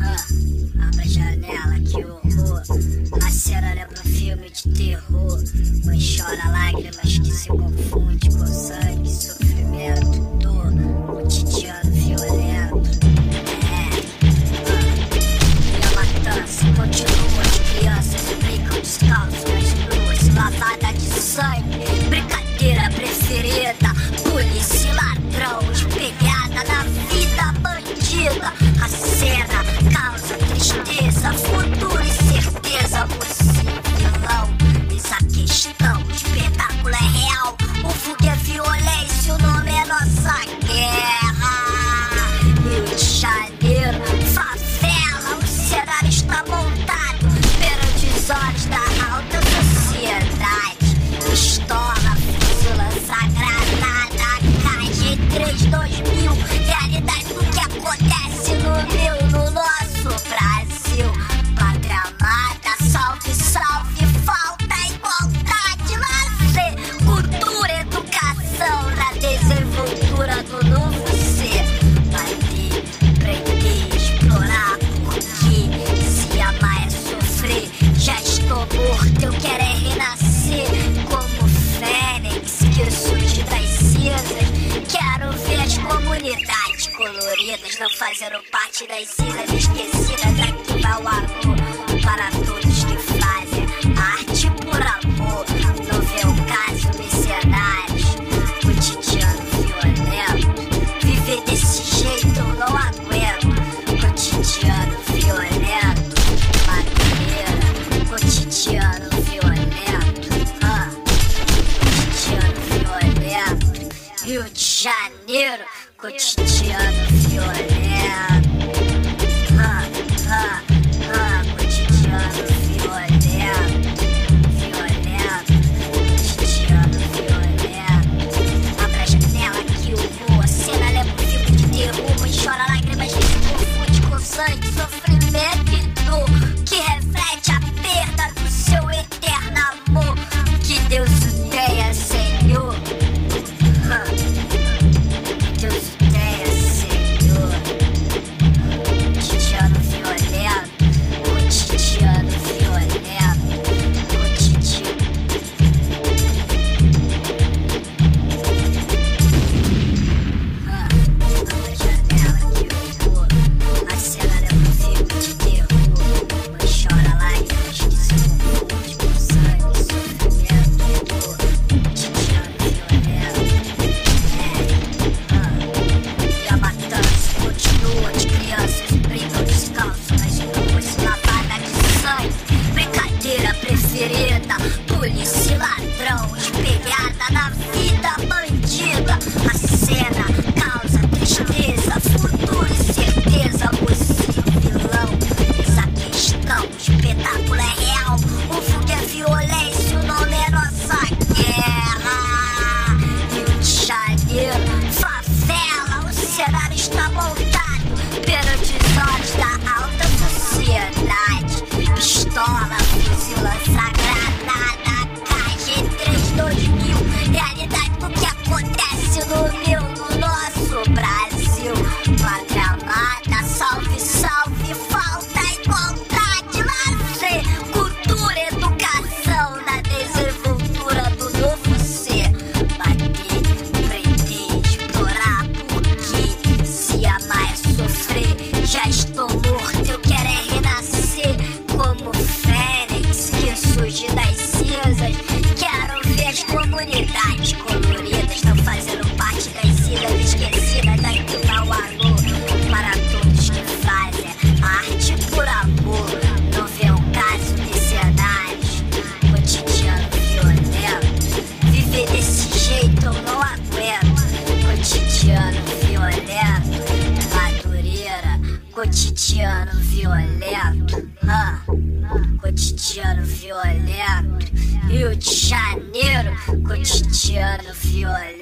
Ah, abre a janela que o horror Macera lembra um filme de terror. Mãe chora lágrimas que se confunde com sangue, sofrimento, dor. Cotidiano violento. É, e a matança continua As crianças brincam descalços, nas Lavada de sangue. unidades coloridas não fazendo parte das cenas esquecidas. Aqui vai o amor para todos que fazem arte por amor. No meu caso, mercenários, cotidiano violento. Viver desse jeito eu não aguento. Cotidiano violento, madeira, cotidiano violento. Ah, cotidiano violento, Rio de Janeiro. Clear. She has your hand. vida bandida. A cena causa tristeza, futuro e certeza. Você é vilão, essa questão, espetáculo é real. O fogo é violento. viver desse jeito eu não aguento. Cotidiano violento, madureira, cotidiano violento. Ah, cotidiano violento, Rio de Janeiro, cotidiano violento.